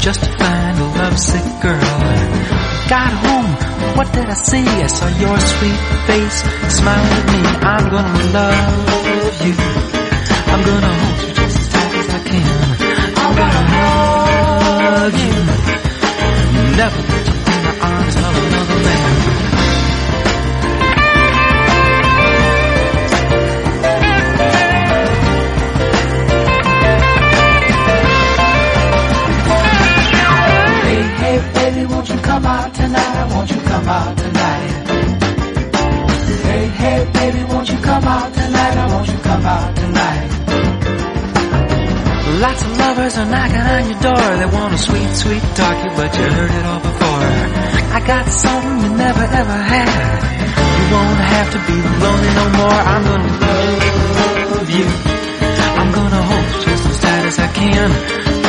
just to find a lovesick girl. Got home, what did I see? I saw your sweet face smiling at me. I'm gonna love you. I'm gonna hold you just as tight as I can. I'm gonna hug you. Never let you in the arms of another man. Out tonight? Hey, hey, baby, won't you come out tonight? Won't you come out tonight? Lots of lovers are knocking on your door. They want a sweet, sweet talk you, but you heard it all before. I got something you never ever had. You won't have to be lonely no more. I'm gonna love you. I'm gonna hold you just as tight as I can.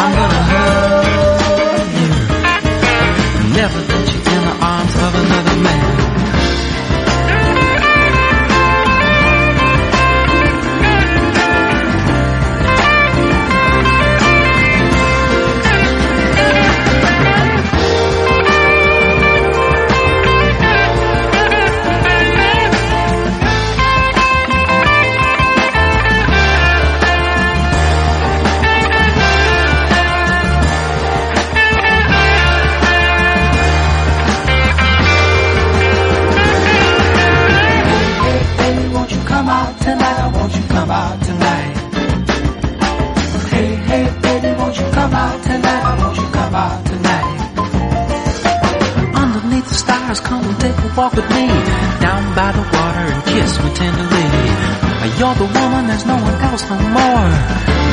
I'm gonna hug you. Never another man. Come and take a walk with me. Down by the water and kiss me tenderly. You're the woman, there's no one else no more.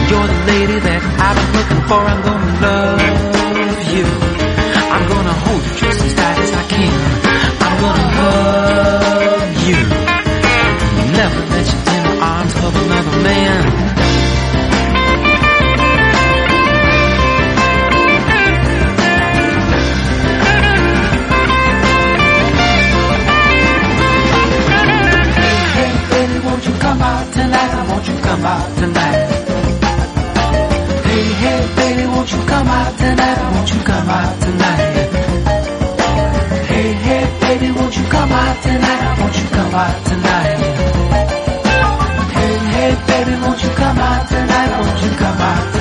You're the lady that I've been looking for. I'm gonna love you. I'm gonna hold you just as tight as I can. I'm gonna hug you. Never let you in the arms of another man. Come out tonight? Hey, hey, baby, won't you come out tonight? Won't you come out tonight? Hey, hey, baby, won't you come out tonight? Won't you come out tonight? Hey, hey, baby, won't you come out tonight? Won't you come out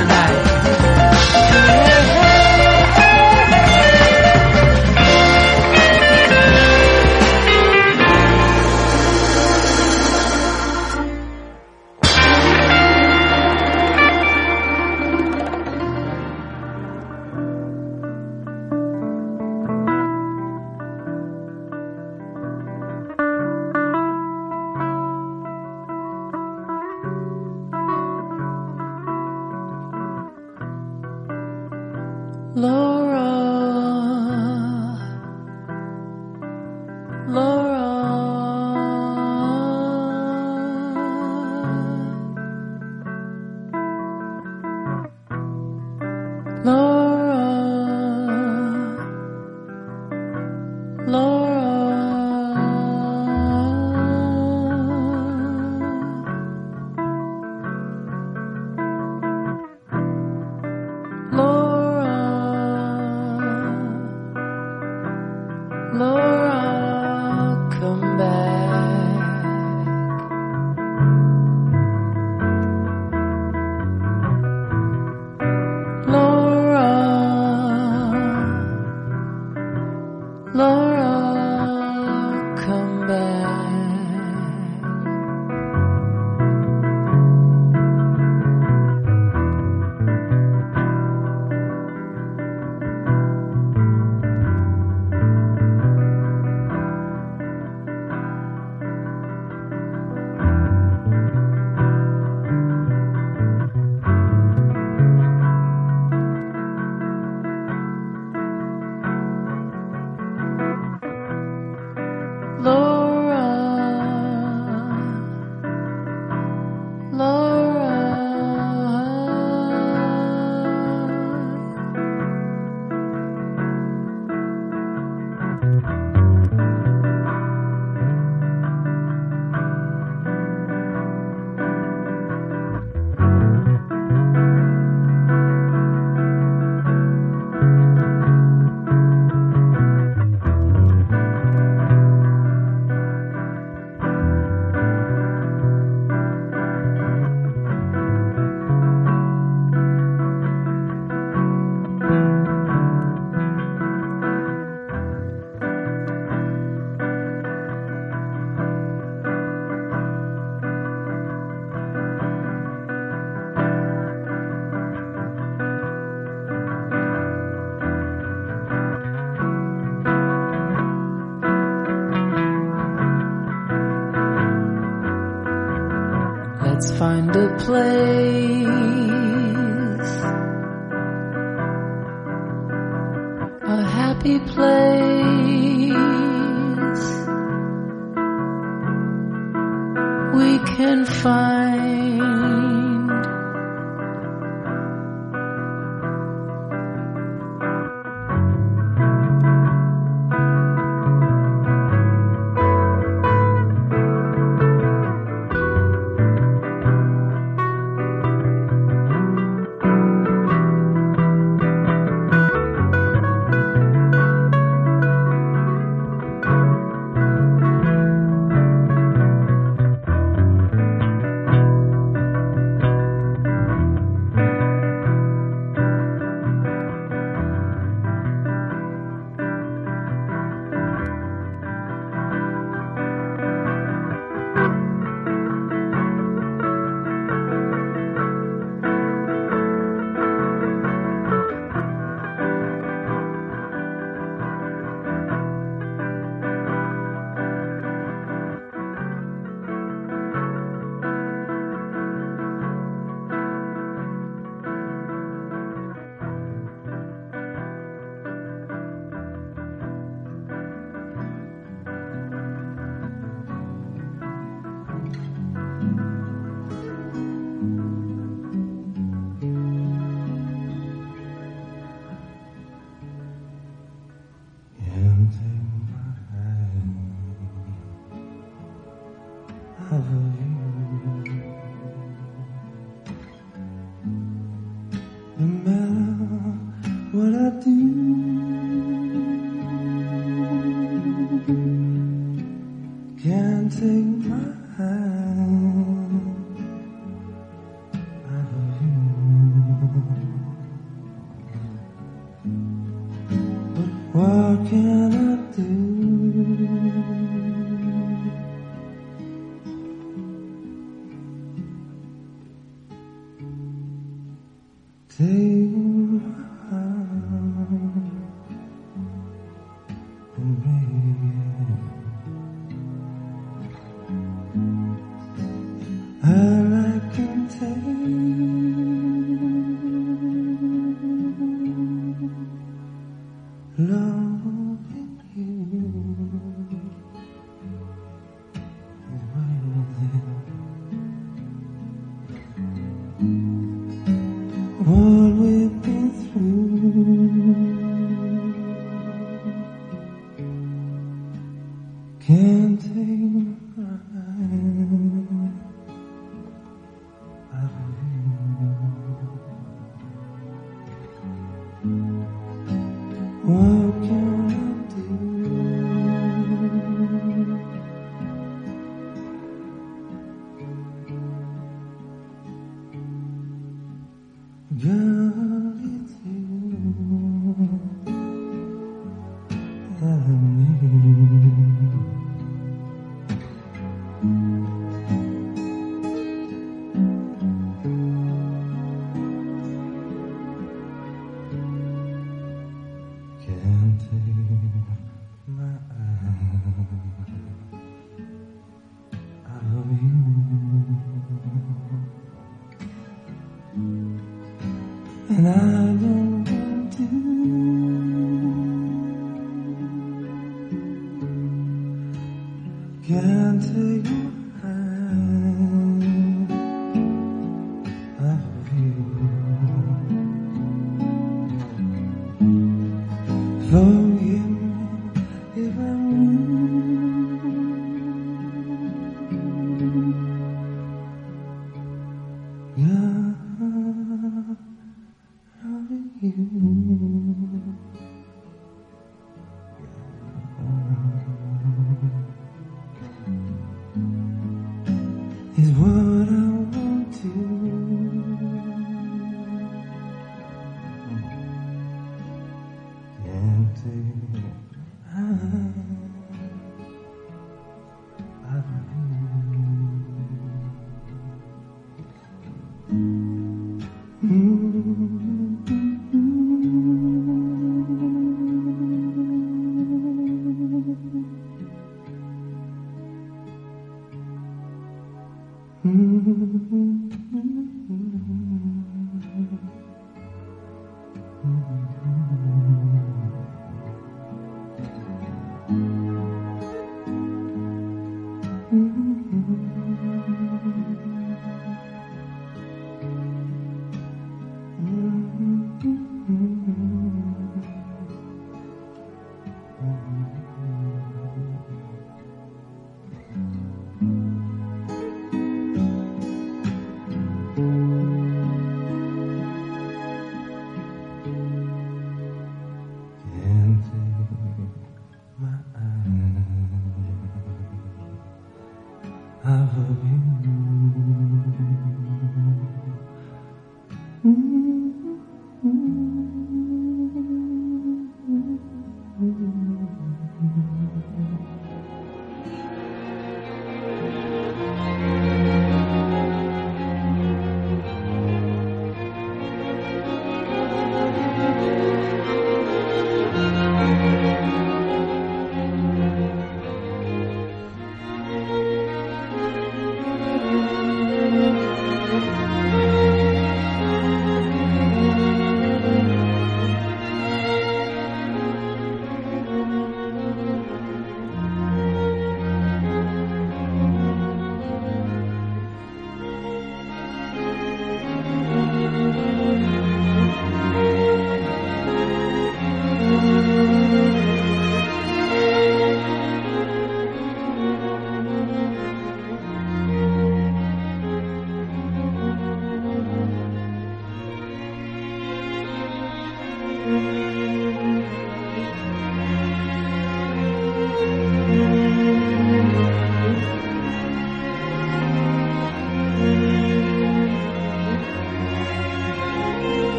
find a place.